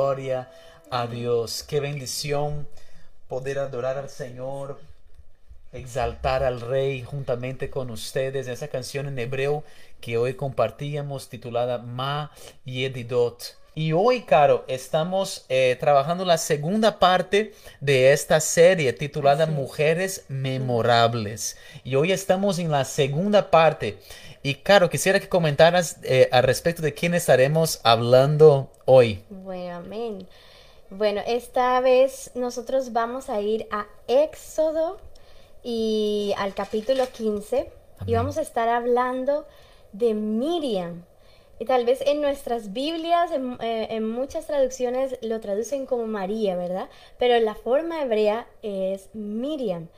Gloria a Dios. Qué bendición poder adorar al Señor, exaltar al Rey juntamente con ustedes. Esa canción en hebreo que hoy compartíamos titulada Ma Yedidot. Y hoy, Caro, estamos eh, trabajando la segunda parte de esta serie titulada. Mujeres Memorables. Y hoy estamos en la segunda parte. Y Caro, quisiera que comentaras eh, al respecto de quién estaremos hablando hoy. Bueno, amén. Bueno, esta vez nosotros vamos a ir a Éxodo y al capítulo 15 y vamos a estar hablando de Miriam. Y tal vez en nuestras Biblias, en, eh, en muchas traducciones lo traducen como María, ¿verdad? Pero la forma hebrea es Miriam.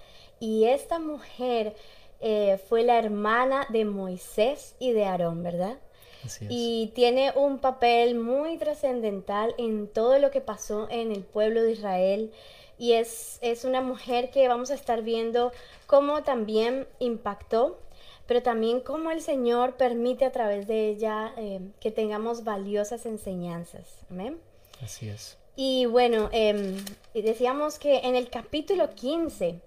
Y esta mujer eh, fue la hermana de Moisés y de Aarón, ¿verdad? Así es. Y tiene un papel muy trascendental en todo lo que pasó en el pueblo de Israel. Y es, es una mujer que vamos a estar viendo cómo también impactó, pero también cómo el Señor permite a través de ella eh, que tengamos valiosas enseñanzas. Amén. Así es. Y bueno, em, decíamos que en el capítulo 15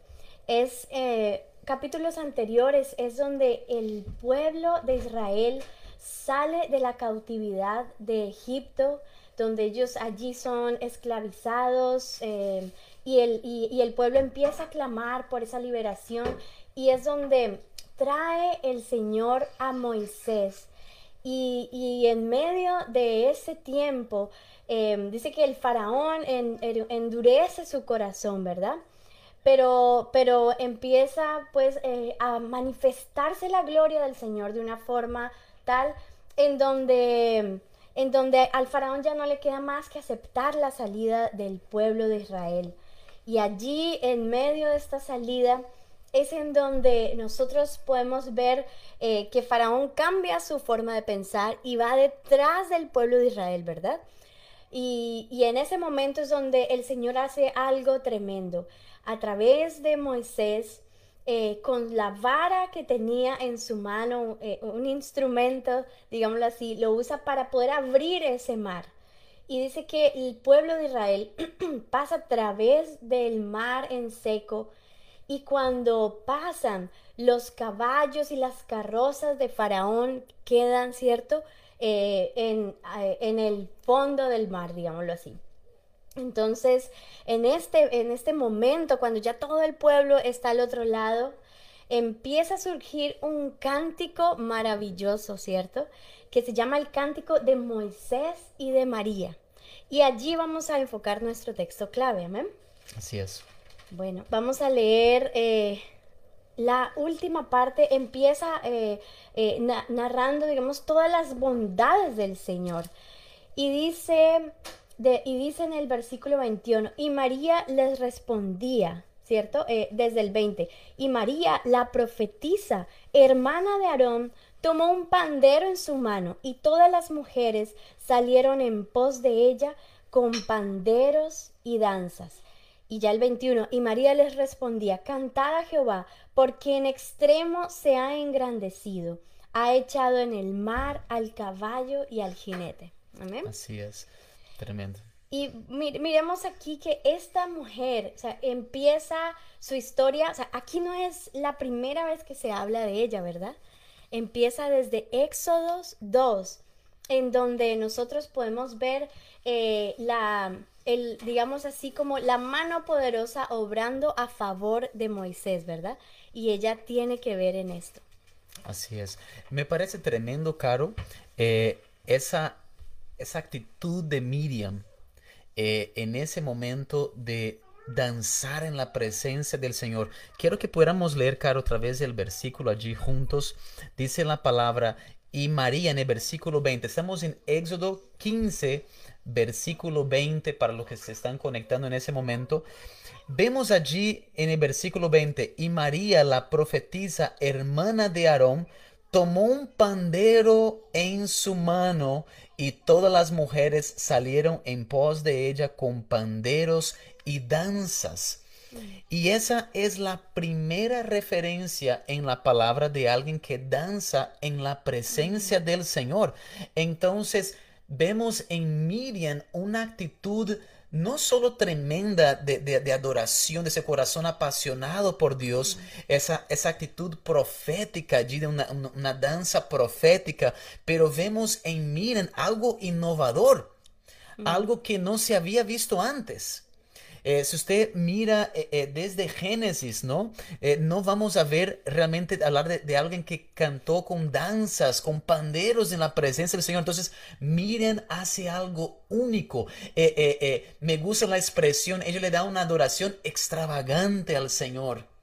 es eh, capítulos anteriores es donde el pueblo de Israel sale de la cautividad de Egipto, donde ellos allí son esclavizados eh, y, el, y- el pueblo empieza a clamar por esa liberación y es donde trae el Señor a Moisés. Y, y en medio de ese tiempo, eh, dice que el faraón en- endurece su corazón, ¿verdad? Pero, pero empieza pues eh, a manifestarse la gloria del Señor de una forma tal en donde, en donde al faraón ya no le queda más que aceptar la salida del pueblo de Israel. Y allí, en medio de esta salida, es en donde nosotros podemos ver eh, que Faraón cambia su forma de pensar y va detrás del pueblo de Israel, ¿verdad? Y, en ese momento es donde el Señor hace algo tremendo. A través de Moisés, eh, con la vara que tenía en su mano, eh, un instrumento, digámoslo así, lo usa para poder abrir ese mar. Y dice que el pueblo de Israel pasa a través del mar en seco y cuando pasan los caballos y las carrozas de Faraón quedan, ¿cierto? Eh, en, eh, en el fondo del mar, digámoslo así. Entonces, en este, en este momento, cuando ya todo el pueblo está al otro lado, empieza a surgir un cántico maravilloso, ¿cierto? Que se llama el cántico de Moisés y de María. Y allí vamos a enfocar nuestro texto clave, amén. Así es. Bueno, vamos a leer eh, la última parte. Empieza eh, eh, na- narrando, digamos, todas las bondades del Señor. Y dice, de, y dice en el versículo 21, y María les respondía, ¿cierto? Eh, desde el 20, y María, la profetisa, hermana de Aarón, tomó un pandero en su mano, y todas las mujeres salieron en pos de ella con panderos y danzas. Y ya el 21, y María les respondía, cantad a Jehová, porque en extremo se ha engrandecido, ha echado en el mar al caballo y al jinete. Amén. Así es. Tremendo. Y mi- miremos aquí que esta mujer, o sea, empieza su historia, o sea, aquí no es la primera vez que se habla de ella, ¿verdad? Empieza desde Éxodos 2, en donde nosotros podemos ver eh, la, digamos así, como la mano poderosa obrando a favor de Moisés, ¿verdad? Y ella tiene que ver en esto. Así es. Me parece tremendo, Caro, eh, esa, esa actitud de Miriam eh, en ese momento de danzar en la presencia del Señor. Quiero que pudiéramos leer, Caro, otra vez el versículo allí juntos. Dice la palabra, y María en el versículo 20. Estamos en Éxodo 15, versículo 20, para los que se están conectando en ese momento. Vemos allí en el versículo 20, y María, la profetisa, hermana de Aarón, tomó un pandero en su mano y todas las mujeres salieron en pos de ella con panderos y danzas. Y esa es la primera referencia en la palabra de alguien que danza en la presencia del Señor. Entonces vemos en Miriam una actitud no solo tremenda de, de- de adoración, de ese corazón apasionado por Dios, esa, esa actitud profética allí de una, una- una danza profética, pero vemos en Miriam algo innovador, algo que no se había visto antes. Eh, si usted mira eh, eh, desde Génesis, ¿no? Eh, no vamos a ver realmente hablar de, alguien que cantó con danzas, con panderos en la presencia del Señor. Entonces, miren, hace algo único. Me gusta la expresión, ella le da una adoración extravagante al Señor.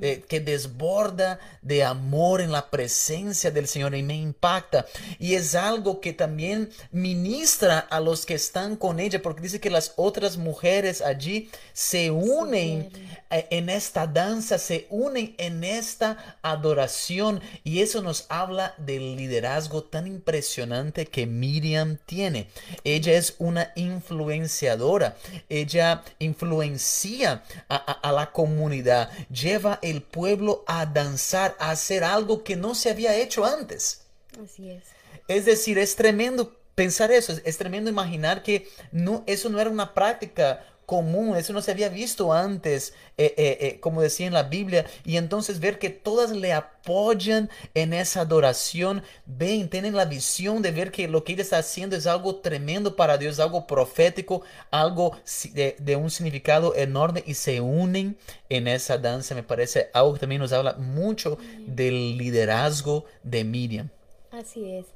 Eh, que desborda de amor en la presencia del Señor y me impacta. Y es algo que también ministra a los que están con ella, porque dice que las otras mujeres allí se unen eh, en esta danza, se unen en esta adoración. Y eso nos habla del liderazgo tan impresionante que Miriam tiene. Ella es una influenciadora, ella influencia a, a- a la comunidad, lleva el pueblo a danzar, a hacer algo que no se había hecho antes. Así es. Es decir, es tremendo pensar eso, es, es tremendo imaginar que no, eso no era una práctica común, eso no se había visto antes, eh, eh, eh, como decía en la Biblia, y entonces ver que todas le apoyan en esa adoración, ven, tienen la visión de ver que lo que ella está haciendo es algo tremendo para Dios, algo profético, algo de, de un significado enorme y se unen en esa danza, me parece algo que también nos habla mucho del liderazgo de Miriam. Así es.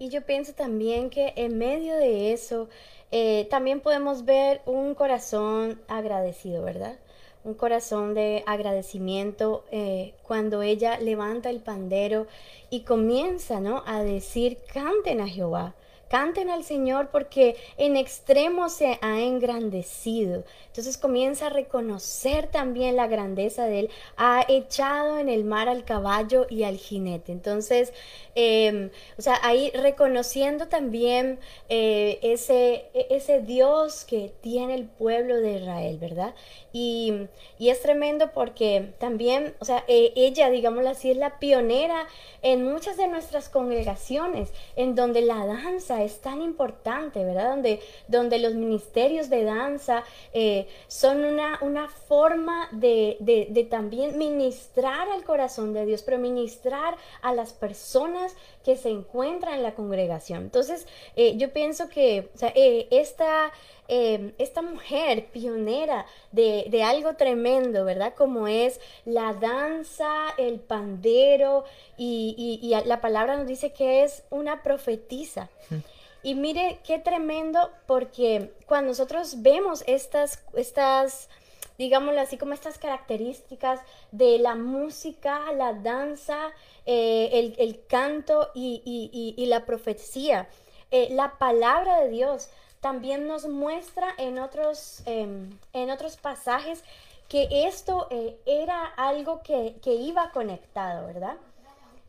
Y yo pienso también que en medio de eso eh, también podemos ver un corazón agradecido, ¿verdad? Un corazón de agradecimiento eh, cuando ella levanta el pandero y comienza, ¿no? A decir, canten a Jehová. Canten al Señor porque en extremo se ha engrandecido. Entonces comienza a reconocer también la grandeza de Él. Ha echado en el mar al caballo y al jinete. Entonces, eh, o sea, ahí reconociendo también eh, ese, e- ese Dios que tiene el pueblo de Israel, ¿verdad? Y, y es tremendo porque también, o sea, eh, ella, digámoslo así, es la pionera en muchas de nuestras congregaciones, en donde la danza es tan importante, ¿verdad? Donde, donde los ministerios de danza eh, son una, una forma de, de- también ministrar al corazón de Dios, pero ministrar a las personas que se encuentran en la congregación. Entonces, eh, yo pienso que eh, esta, eh, esta mujer pionera de, de algo tremendo, ¿verdad? Como es la danza, el pandero, y, y- y la palabra nos dice que es una profetisa. Y mire qué tremendo, porque cuando nosotros vemos estas, estas, digámoslo así, como estas características de la música, la danza, eh, el, el canto y, y- y- y la profecía, eh, la palabra de Dios también nos muestra en otros, em, en otros pasajes que esto eh, era algo que, que iba conectado, ¿verdad?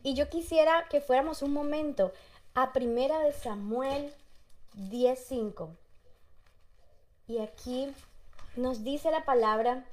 Y yo quisiera que fuéramos un momento a Primera de Samuel 10:5. Y aquí nos dice la palabra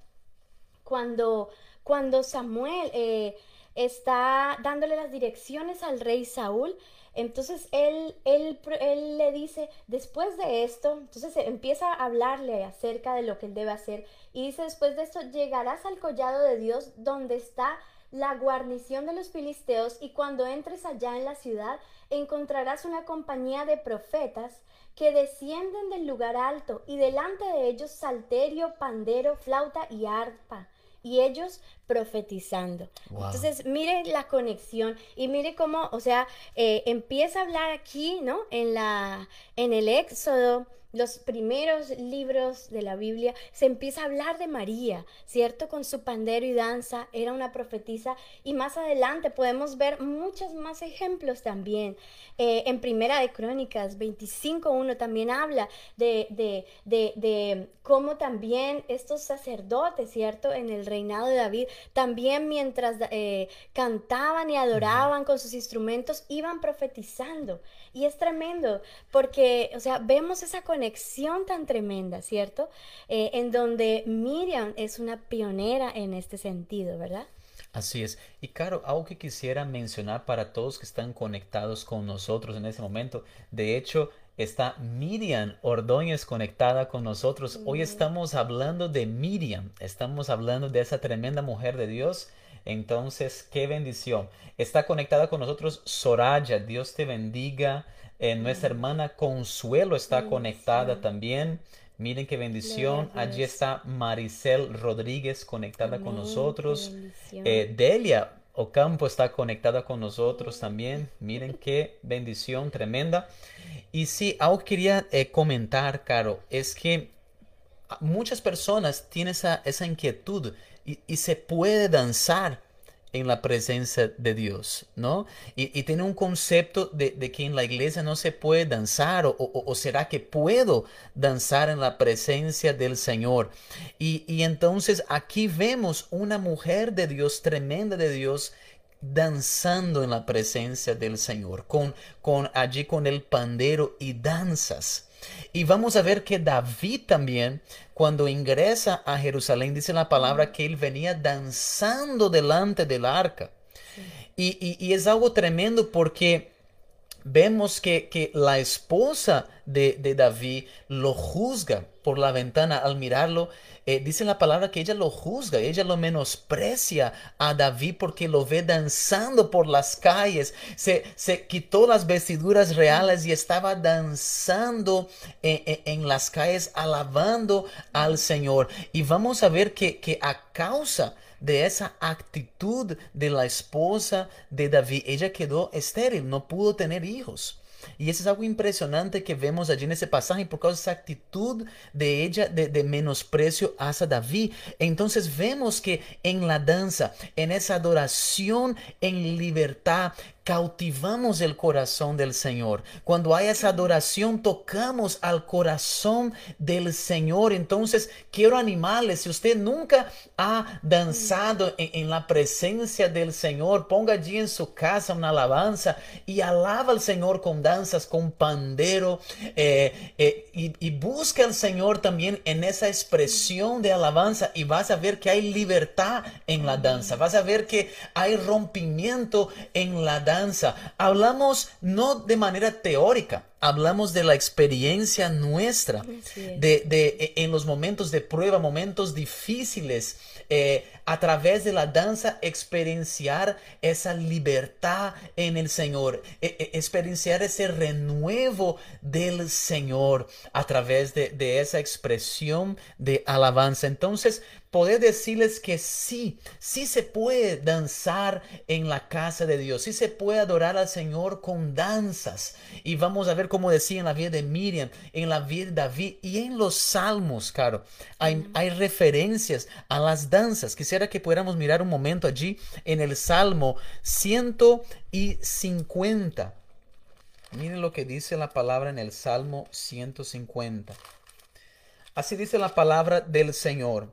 cuando, cuando Samuel eh, está dándole las direcciones al rey Saúl, entonces él, él, él le dice, después de esto, entonces empieza a hablarle acerca de lo que él debe hacer. Y dice, después de esto llegarás al collado de Dios donde está la guarnición de los filisteos y cuando entres allá en la ciudad encontrarás una compañía de profetas que descienden del lugar alto y delante de ellos salterio, pandero, flauta y arpa y ellos profetizando. Wow. Entonces, mire la conexión y mire cómo, o sea, eh, empieza a hablar aquí, ¿no? En la, en el Éxodo, los primeros libros de la Biblia, se empieza a hablar de María, ¿cierto? Con su pandero y danza, era una profetisa y más adelante podemos ver muchos más ejemplos también. Eh, en Primera de Crónicas 25.1 también habla de, de, de, cómo también estos sacerdotes, ¿cierto? En el reinado de David, también mientras eh, cantaban y adoraban con sus instrumentos, iban profetizando. Y es tremendo porque, o sea, vemos esa conexión tan tremenda, ¿cierto? Eh, en donde Miriam es una pionera en este sentido, ¿verdad? Así es. Y claro, algo que quisiera mencionar para todos que están conectados con nosotros en este momento. De hecho, está Miriam Ordóñez conectada con nosotros. Hoy estamos hablando de Miriam. Estamos hablando de esa tremenda mujer de Dios. Entonces, qué bendición. Está conectada con nosotros Soraya. Dios te bendiga. Eh, nuestra hermana Consuelo está conectada también. Miren qué bendición. Allí está Maricel Rodríguez conectada con Amén, nosotros. Eh, Delia Ocampo está conectada con nosotros también. Miren qué bendición tremenda. Y sí, algo que quería eh, comentar, Caro, es que muchas personas tienen esa, esa inquietud y, y se puede danzar en la presencia de Dios, ¿no? Y, tiene un concepto de, que en la iglesia no se puede danzar o, o- o será que puedo danzar en la presencia del Señor. Y, y entonces aquí vemos una mujer de Dios, tremenda de Dios, danzando en la presencia del Señor, con, con allí con el pandero y danzas. Y vamos a ver que David también, cuando ingresa a Jerusalén, dice la palabra que él venía danzando delante del arca. Y, y- y es algo tremendo porque vemos que, que la esposa de, de David lo juzga por la ventana al mirarlo. Eh, dice la palabra que ella lo juzga, ella lo menosprecia a David porque lo ve danzando por las calles. Se, se quitó las vestiduras reales y estaba danzando en, en- en las calles alabando al Señor. Y vamos a ver que, que a causa de esa actitud de la esposa de David, ella quedó estéril, no pudo tener hijos. Y eso es algo impresionante que vemos allí en ese pasaje por causa de esa actitud de ella de, de menosprecio hacia David. Entonces vemos que en la danza, en esa adoración en libertad, cautivamos el corazón del Señor. Cuando hay esa adoración, tocamos al corazón del Señor. Entonces, quiero animarles, si usted nunca ha danzado en, la presencia del Señor, ponga allí en su casa una alabanza y alaba al Señor con danzas, con pandero, eh, eh, y, y busca al Señor también en esa expresión de alabanza y vas a ver que hay libertad en la danza, vas a ver que hay rompimiento en la danza. Hablamos no de manera teórica, hablamos de la experiencia nuestra, de, de- e- en los momentos de prueba, momentos difíciles, eh, a través de la danza experienciar esa libertad en el Señor, e- e- experienciar ese renuevo del Señor a través de, de esa expresión de alabanza. Entonces, poder decirles que sí, sí se puede danzar en la casa de Dios, sí se puede adorar al Señor con danzas. Y vamos a ver como decía en la vida de Miriam, en la vida de David y en los salmos, Caro. Hay, hay referencias a las danzas. Quisiera que pudiéramos mirar un momento allí en el Salmo 150. Miren lo que dice la palabra en el Salmo 150. Así dice la palabra del Señor.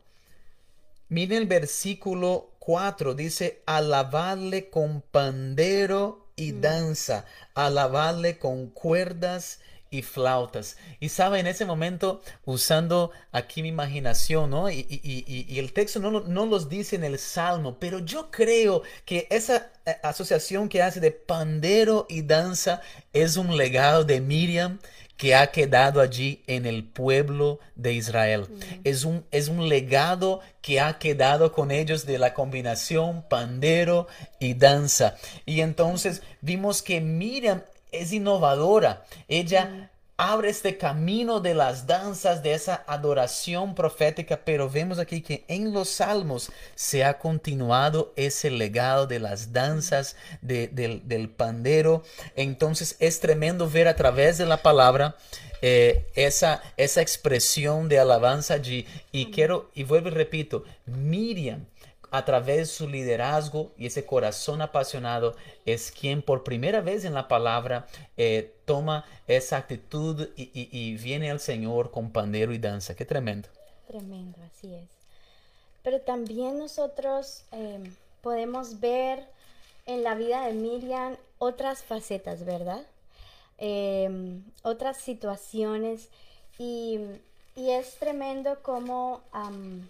Miren el versículo 4, dice, alabadle con pandero y danza, alabadle con cuerdas y flautas. Y sabe, en ese momento, usando aquí mi imaginación, ¿no? Y, y- y- y- y el texto no, no los dice en el Salmo, pero yo creo que esa eh, asociación que hace de pandero y danza es un legado de Miriam que ha quedado allí en el pueblo de Israel. Es, un, es un legado que ha quedado con ellos de la combinación pandero y danza. Y entonces vimos que Miriam es innovadora. Ella abre este camino de las danzas, de esa adoración profética, pero vemos aquí que en los salmos se ha continuado ese legado de las danzas, de- del, del pandero. Entonces es tremendo ver a través de la palabra eh, esa, esa expresión de alabanza allí. Y quiero, y vuelvo y repito, Miriam a través de su liderazgo y ese corazón apasionado, es quien por primera vez en la palabra eh, toma esa actitud y, viene al Señor con pandero y danza. Qué tremendo. Tremendo, así es. Pero también nosotros eh, podemos ver en la vida de Miriam otras facetas, ¿verdad? Eh, otras situaciones y, y es tremendo como am,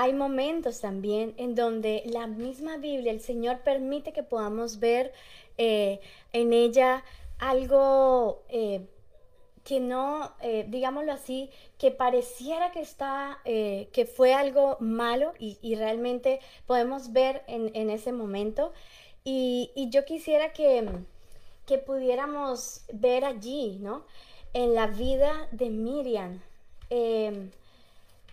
hay momentos también en donde la misma Biblia, el Señor permite que podamos ver eh, en ella algo eh, que no, eh, digámoslo así, que pareciera que está, eh, que fue algo malo y, y realmente podemos ver en, en ese momento. Y, y yo quisiera que, que pudiéramos ver allí, ¿no? En la vida de Miriam, em,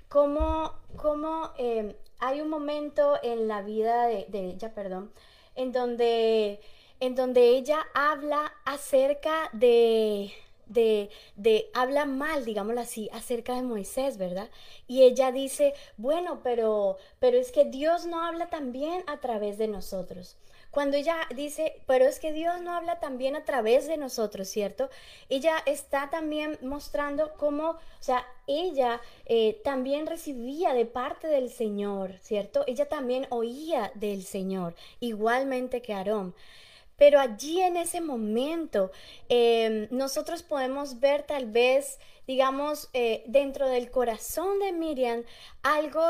cómo, cómo, em, hay un momento en la vida de, de ella, perdón, en donde, en donde ella habla acerca de, de, de, habla mal, digámoslo así, acerca de Moisés, ¿verdad? Y ella dice, bueno, pero, pero es que Dios no habla también a través de nosotros. Cuando ella dice, pero es que Dios no habla también a través de nosotros, ¿cierto? Ella está también mostrando cómo, o sea, ella eh, también recibía de parte del Señor, ¿cierto? Ella también oía del Señor, igualmente que Aarón. Pero allí en ese momento eh, nosotros podemos ver tal vez, digamos, eh, dentro del corazón de Miriam algo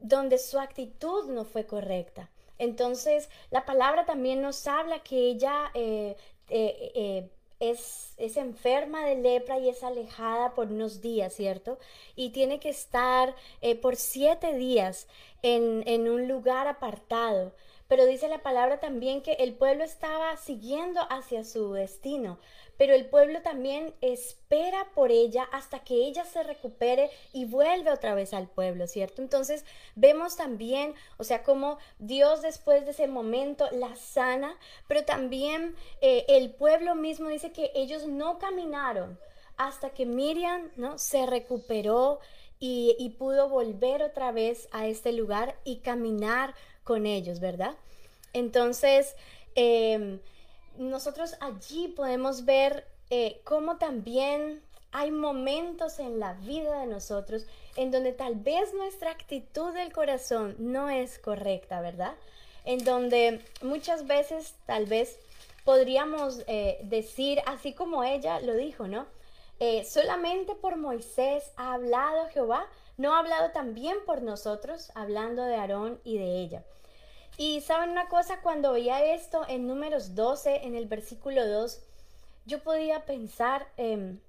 donde su actitud no fue correcta. Entonces, la palabra también nos habla que ella eh, eh, eh, es, es enferma de lepra y es alejada por unos días, ¿cierto? Y tiene que estar por siete días en, en un lugar apartado. Pero dice la palabra también que el pueblo estaba siguiendo hacia su destino, pero el pueblo también espera por ella hasta que ella se recupere y vuelve otra vez al pueblo, ¿cierto? Entonces vemos también, o sea, cómo Dios después de ese momento la sana, pero también eh, el pueblo mismo dice que ellos no caminaron hasta que Miriam, ¿no? Se recuperó y, pudo volver otra vez a este lugar y caminar con ellos, ¿verdad? Entonces, em, nosotros allí podemos ver eh, cómo también hay momentos en la vida de nosotros en donde tal vez nuestra actitud del corazón no es correcta, ¿verdad? En donde muchas veces tal vez podríamos eh, decir, así como ella lo dijo, ¿no? Eh, solamente por Moisés ha hablado Jehová, no ha hablado también por nosotros, hablando de Aarón y de ella. Y saben una cosa, cuando veía esto en números 12, en el versículo 2, yo podía pensar, em,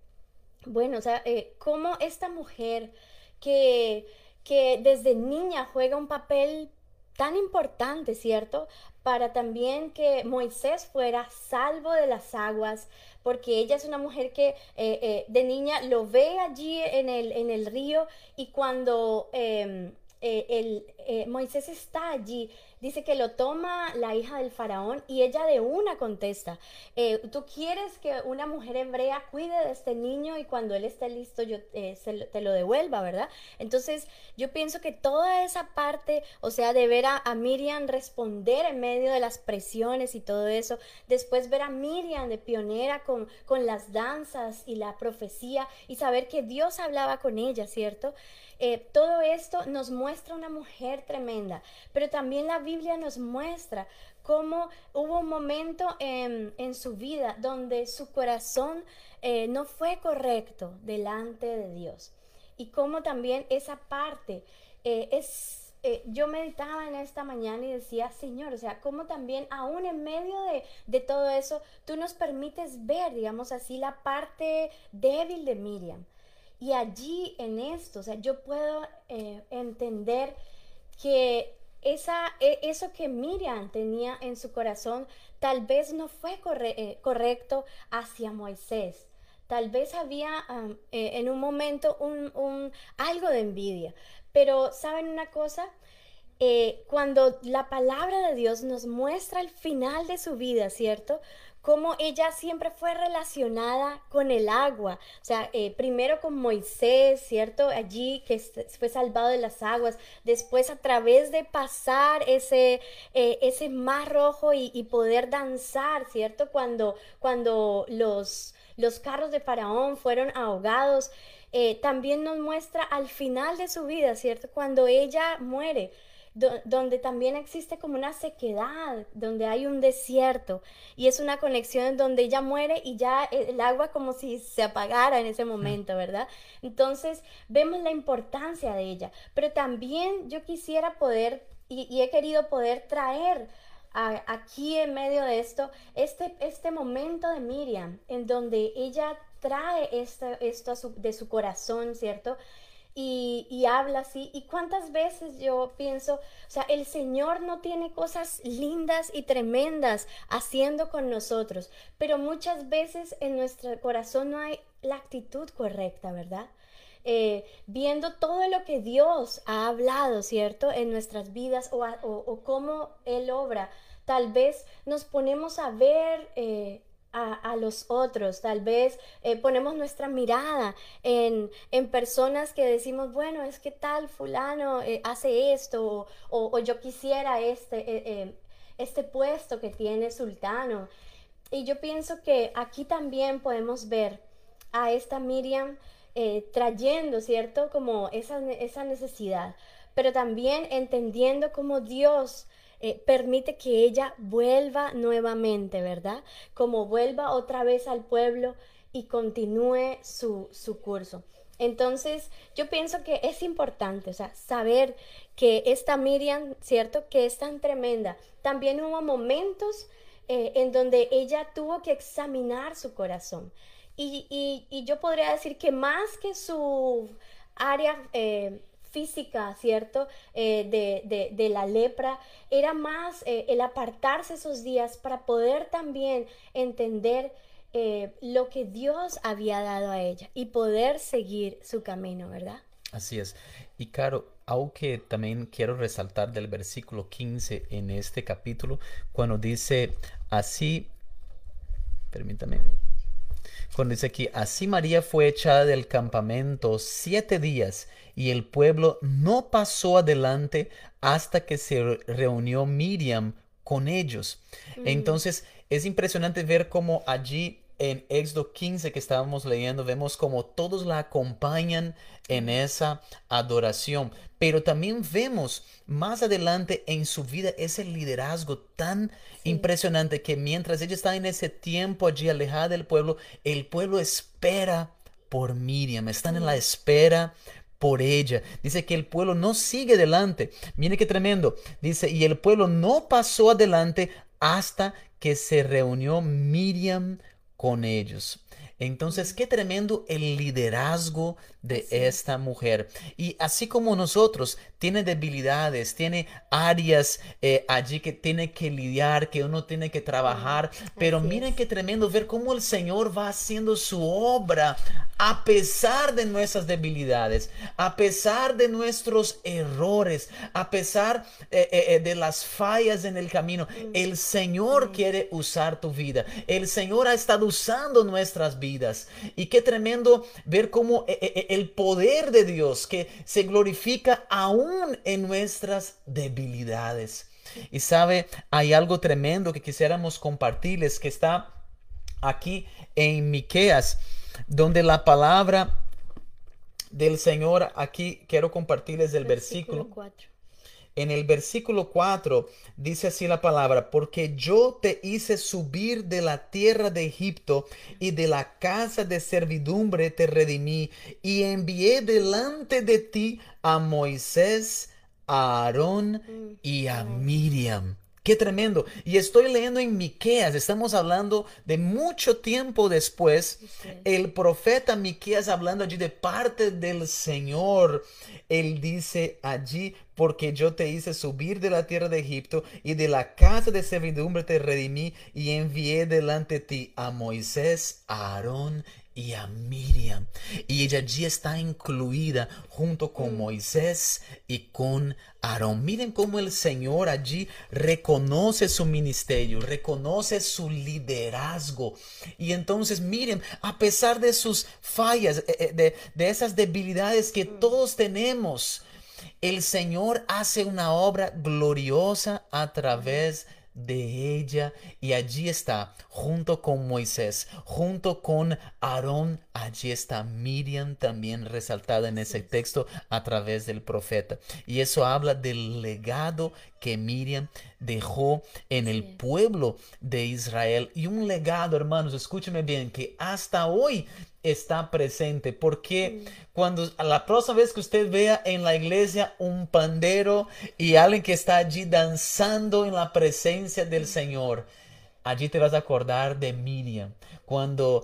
bueno, o sea, eh, cómo esta mujer que, que desde niña juega un papel tan importante, ¿cierto? Para también que Moisés fuera salvo de las aguas, porque ella es una mujer que eh, eh, de niña lo ve allí en el, en el río y cuando em, el, Moisés está allí, dice que lo toma la hija del faraón y ella de una contesta, eh, tú quieres que una mujer hebrea cuide de este niño y cuando él esté listo yo eh, te lo devuelva, ¿verdad? Entonces yo pienso que toda esa parte, o sea, de ver a, a, Miriam responder en medio de las presiones y todo eso, después ver a Miriam de pionera con, con las danzas y la profecía y saber que Dios hablaba con ella, ¿cierto? Eh, todo esto nos muestra una mujer tremenda, pero también la Biblia nos muestra cómo hubo un momento en, en su vida donde su corazón eh, no fue correcto delante de Dios. Y cómo también esa parte eh, es eh, yo meditaba en esta mañana y decía, Señor, o sea, cómo también aún en medio de, de, todo eso, tú nos permites ver, digamos así, la parte débil de Miriam. Y allí en esto, o sea, yo puedo eh, entender que esa, e, eso que Miriam tenía en su corazón tal vez no fue corre, eh, correcto hacia Moisés. Tal vez había eh, en un momento un, un, algo de envidia. Pero ¿saben una cosa? Eh, cuando la palabra de Dios nos muestra el final de su vida, ¿cierto? Cómo ella siempre fue relacionada con el agua, o sea, eh, primero con Moisés, ¿cierto? Allí que fue salvado de las aguas, después a través de pasar ese, eh, ese mar rojo y, poder danzar, ¿cierto? Cuando, cuando los, los carros de Faraón fueron ahogados, eh, también nos muestra al final de su vida, ¿cierto? Cuando ella muere donde también existe como una sequedad, donde hay un desierto y es una conexión donde ella muere y ya el agua como si se apagara en ese momento, ¿verdad? Entonces vemos la importancia de ella, pero también yo quisiera poder y, he querido poder traer aquí en medio de esto este, este momento de Miriam en donde ella trae esto, esto de su corazón, ¿cierto? Y, habla así. Y cuántas veces yo pienso, o sea, el Señor no tiene cosas lindas y tremendas haciendo con nosotros, pero muchas veces en nuestro corazón no hay la actitud correcta, ¿verdad? Eh, viendo todo lo que Dios ha hablado, ¿cierto? En nuestras vidas o, o, o cómo Él obra. Tal vez nos ponemos a ver eh, a, los otros. Tal vez eh, ponemos nuestra mirada en, en, personas que decimos, bueno, es que tal fulano eh, hace esto o, yo quisiera este, eh, este puesto que tiene sultano. Y yo pienso que aquí también podemos ver a esta Miriam trayendo, ¿cierto? Como esa, esa necesidad, pero también entendiendo cómo Dios eh, permite que ella vuelva nuevamente, ¿verdad? Como vuelva otra vez al pueblo y continúe su, su curso. Entonces, yo pienso que es importante, o sea, saber que esta Miriam, ¿cierto? Que es tan tremenda. También hubo momentos eh, en donde ella tuvo que examinar su corazón. Y, y- y yo podría decir que más que su área eh, física, ¿cierto? Eh, de, de- la lepra, era más eh, el apartarse esos días para poder también entender eh, lo que Dios había dado a ella y poder seguir su camino, ¿verdad? Así es. Y Caro, algo que también quiero resaltar del versículo 15 en este capítulo, cuando dice así, permítame, cuando dice aquí, así María fue echada del campamento siete días y el pueblo no pasó adelante hasta que se re- reunió Miriam con ellos. Entonces es impresionante ver cómo allí en Éxodo 15 que estábamos leyendo, vemos como todos la acompañan en esa adoración. Pero también vemos más adelante en su vida ese liderazgo tan impresionante que mientras ella está en ese tiempo allí alejada del pueblo, el pueblo espera por Miriam, están en la espera por ella. Dice que el pueblo no sigue adelante. Mire qué tremendo. Dice, y el pueblo no pasó adelante hasta que se reunió Miriam con ellos. Entonces, qué tremendo el liderazgo de esta mujer. Y así como nosotros, tiene debilidades, tiene áreas eh, allí que tiene que lidiar, que uno tiene que trabajar. Pero así miren es. qué tremendo ver cómo el Señor va haciendo su obra a pesar de nuestras debilidades, a pesar de nuestros errores, a pesar eh, eh, eh, de las fallas en el camino. El Señor quiere usar tu vida. El Señor ha estado usando nuestras vidas. Y qué tremendo ver cómo el poder de Dios que se glorifica aún en nuestras debilidades. Y sabe, hay algo tremendo que quisiéramos compartirles que está aquí en Miqueas, donde la palabra del Señor, aquí quiero compartirles el versículo. 4. En el versículo 4 dice así la palabra, porque yo te hice subir de la tierra de Egipto y de la casa de servidumbre te redimí y envié delante de ti a Moisés, a Aarón y a Miriam. Qué tremendo. Y estoy leyendo en Miqueas, estamos hablando de mucho tiempo después, el profeta Miqueas hablando allí de parte del Señor. Él dice allí, porque yo te hice subir de la tierra de Egipto y de la casa de servidumbre te redimí y envié delante de ti a Moisés, a Aarón y a Miriam. Y ella allí está incluida junto con Moisés y con Aarón. Miren cómo el Señor allí reconoce su ministerio, reconoce su liderazgo. Y entonces miren, a pesar de sus fallas, eh, eh, de, de esas debilidades que todos tenemos, el Señor hace una obra gloriosa a través de ella y allí está junto con Moisés, junto con Aarón, allí está Miriam también resaltada en ese texto a través del profeta. Y eso habla del legado que Miriam dejó en el pueblo de Israel. Y un legado, hermanos, escúcheme bien, que hasta hoy está presente. Porque cuando a la próxima vez que usted vea en la iglesia un pandero y alguien que está allí danzando en la presencia del Señor, allí te vas a acordar de Miriam cuando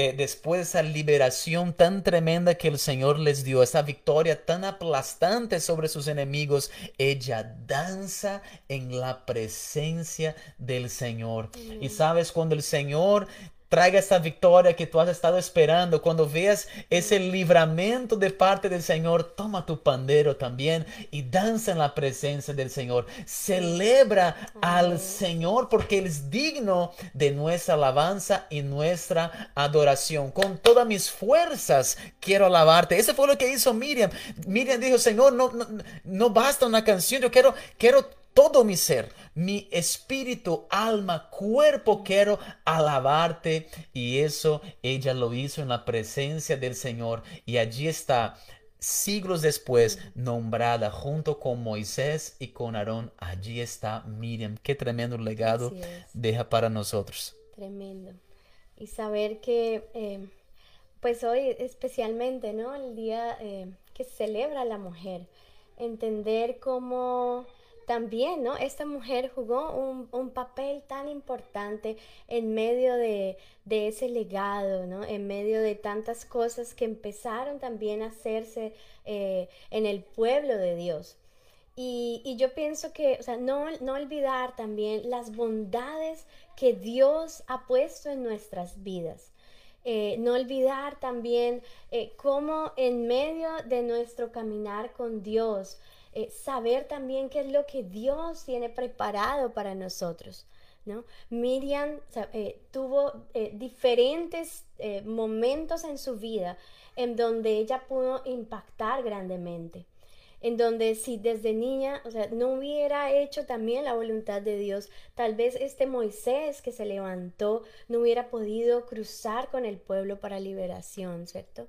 eh, después de esa liberación tan tremenda que el Señor les dio, esa victoria tan aplastante sobre sus enemigos, ella danza en la presencia del Señor. Y sabes, cuando el Señor traiga esa victoria que tú has estado esperando, cuando veas ese libramento de parte del Señor, toma tu pandero también y danza en la presencia del Señor. Celebra al Señor porque Él es digno de nuestra alabanza y nuestra adoración. Con todas mis fuerzas quiero alabarte. Eso fue lo que hizo Miriam. Miriam dijo, Señor, no, no, no basta una canción, yo quiero, quiero todo mi ser, mi espíritu, alma, cuerpo, quiero alabarte. Y eso ella lo hizo en la presencia del Señor. Y allí está, siglos después, nombrada junto con Moisés y con Aarón. Allí está Miriam. Qué tremendo legado deja para nosotros. Tremendo. Y saber que, eh, pues hoy especialmente, ¿no? El día eh, que celebra la mujer, entender cómo también, ¿no? Esta mujer jugó un, un papel tan importante en medio de, de ese legado, ¿no? En medio de tantas cosas que empezaron también a hacerse eh, en el pueblo de Dios. Y, yo pienso que, o sea, no, no olvidar también las bondades que Dios ha puesto en nuestras vidas. Eh, no olvidar también eh, cómo en medio de nuestro caminar con Dios, eh, saber también qué es lo que Dios tiene preparado para nosotros. ¿no? Miriam eh, tuvo eh, diferentes momentos en su vida en donde ella pudo impactar grandemente. En donde si desde niña, no hubiera hecho también la voluntad de Dios, tal vez este Moisés que se levantó no hubiera podido cruzar con el pueblo para liberación, ¿cierto?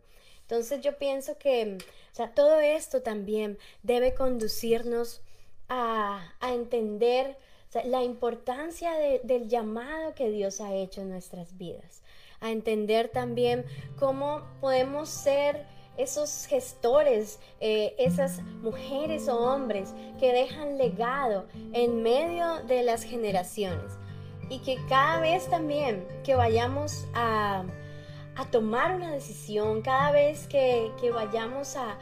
Entonces yo pienso que o sea, todo esto también debe conducirnos a, a entender la importancia de- del llamado que Dios ha hecho en nuestras vidas, a entender también cómo podemos ser esos gestores, eh, esas mujeres o hombres que dejan legado en medio de las generaciones. Y que cada vez también que vayamos a, a tomar una decisión, cada vez que, que vayamos a,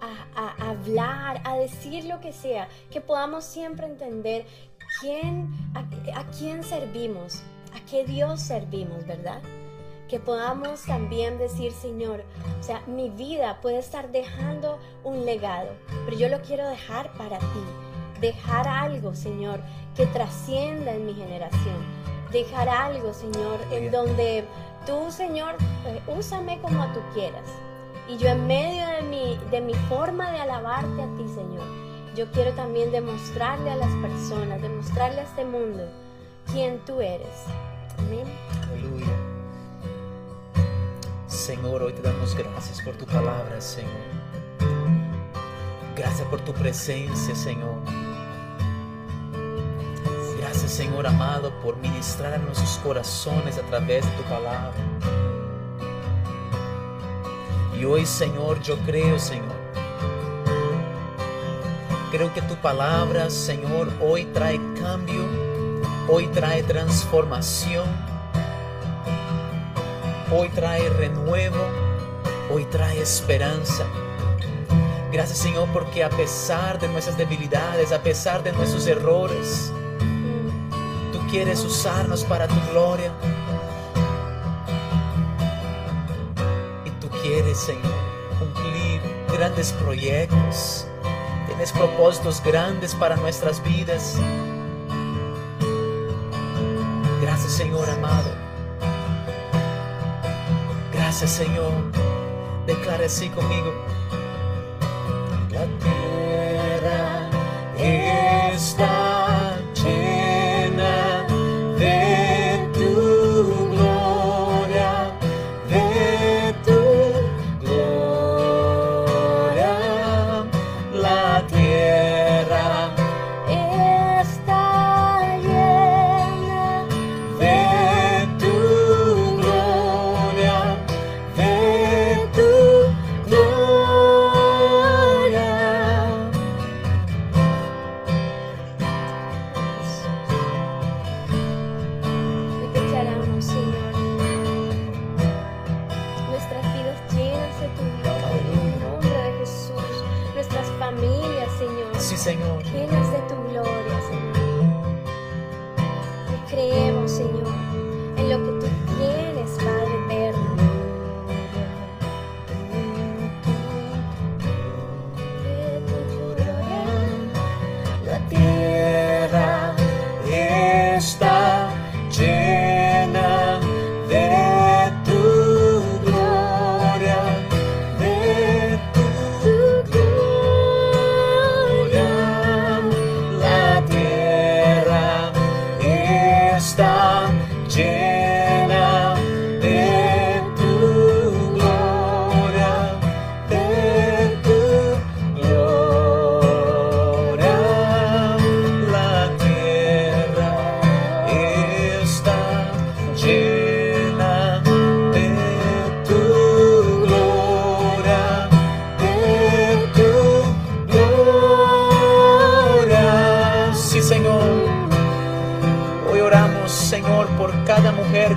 a- a hablar, a decir lo que sea, que podamos siempre entender quién, a, a quién servimos, a qué Dios servimos, ¿verdad? Que podamos también decir, Señor, o sea, mi vida puede estar dejando un legado, pero yo lo quiero dejar para ti. Dejar algo, Señor, que trascienda en mi generación. Dejar algo, Señor, en donde tú, Señor, eh, úsame como tú quieras. Y yo en medio de mi, de mi forma de alabarte a ti, Señor, yo quiero también demostrarle a las personas, demostrarle a este mundo quién tú eres. Amén. Aleluya. Señor, hoy te damos gracias por tu palabra, Señor. Gracias por tu presencia, Señor. Gracias, Señor amado, por ministrar a nuestros corazones a través de tu palabra. Y hoy, Señor, yo creo, Señor. Creo que tu palabra, Señor, hoy trae cambio, hoy trae transformación, hoy trae renuevo, hoy trae esperanza. Gracias, Señor, porque a pesar de nuestras debilidades, a pesar de nuestros errores, quieres usarnos para tu gloria. Y tú quieres, Señor, cumplir grandes proyectos. Tienes propósitos grandes para nuestras vidas. Gracias, Señor amado. Gracias, Señor. Declara así conmigo.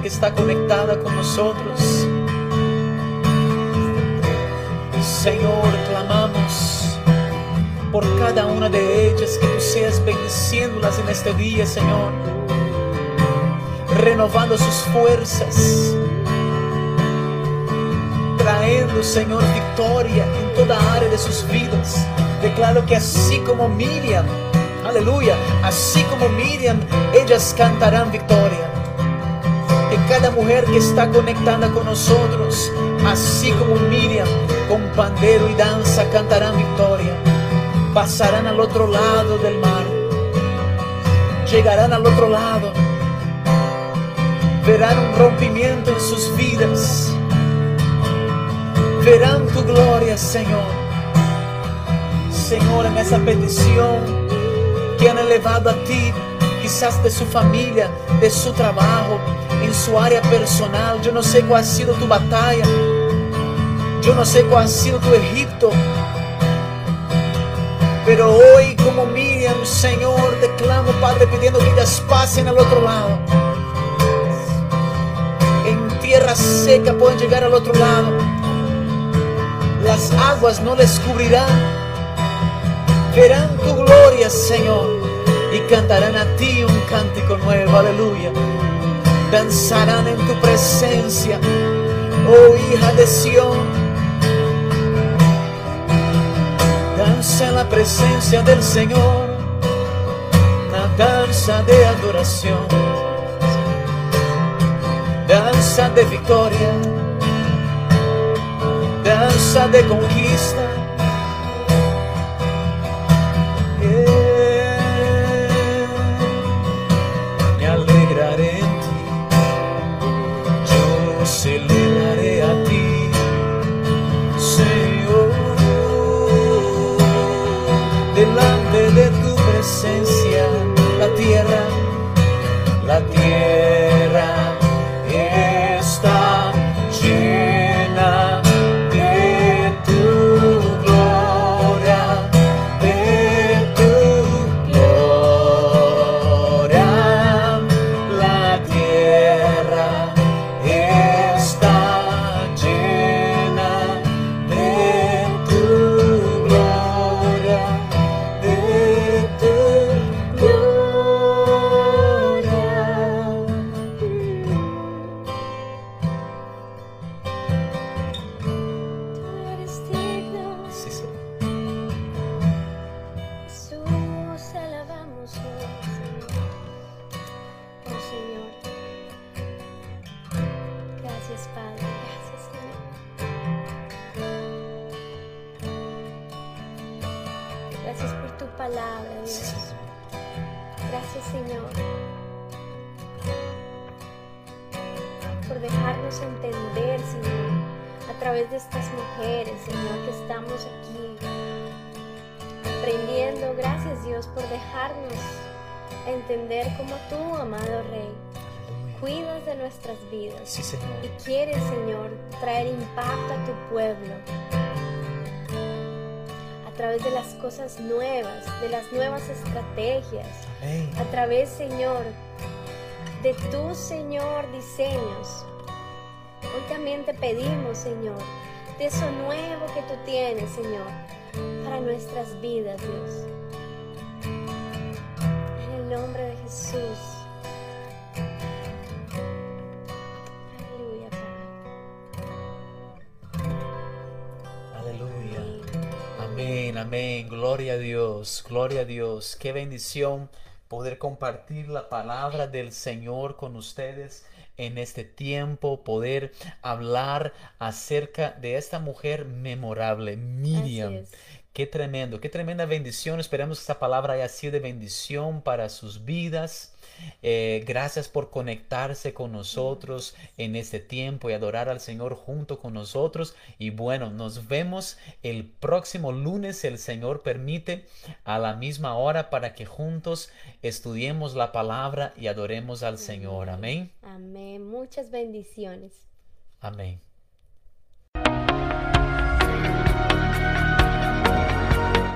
Que está conectada con nosotros. Señor, clamamos por cada una de ellas que tú seas bendiciéndolas en este día, Señor. Renovando sus fuerzas. Traendo, Señor, victoria en toda área de sus vidas. Declaro que así como Miriam, aleluya, así como Miriam, ellas cantarán victoria. Cada mujer que está conectada con nosotros, así como Miriam, con pandero y danza cantarán victoria. Pasarán al otro lado del mar. Llegarán al otro lado. Verán un rompimiento en sus vidas. Verán tu gloria, Señor. Señor, en esa petición que han elevado a ti, quizás de su familia, de su trabajo, en su área personal. Yo no sé cuál ha sido tu batalla. Yo no sé cuál ha sido tu Egipto. Pero hoy, como Miriam, Señor, declamo, Padre, pidiendo que ellas pasen al otro lado. En tierra seca pueden llegar al otro lado. Las aguas no les cubrirán. Verán tu gloria, Señor, y cantarán a ti un cántico nuevo. Aleluya. Danzarán en tu presencia, oh hija de Sión. Danza en la presencia del Señor, una danza de adoración, danza de victoria, danza de conquista. Cosas nuevas, de las nuevas estrategias, a través, Señor, de tus, Señor, diseños. Hoy también te pedimos, Señor, de eso nuevo que tú tienes, Señor, para nuestras vidas, Dios. En el nombre de Jesús. Amén. Gloria a Dios, gloria a Dios. Qué bendición poder compartir la palabra del Señor con ustedes en este tiempo, poder hablar acerca de esta mujer memorable, Miriam. Qué tremendo, qué tremenda bendición. Esperamos que esta palabra haya sido de bendición para sus vidas. Eh, gracias por conectarse con nosotros en este tiempo y adorar al Señor junto con nosotros. Y bueno, nos vemos el próximo lunes, si el Señor permite, a la misma hora para que juntos estudiemos la palabra y adoremos al Señor. Amén. Amén. Muchas bendiciones. Amén.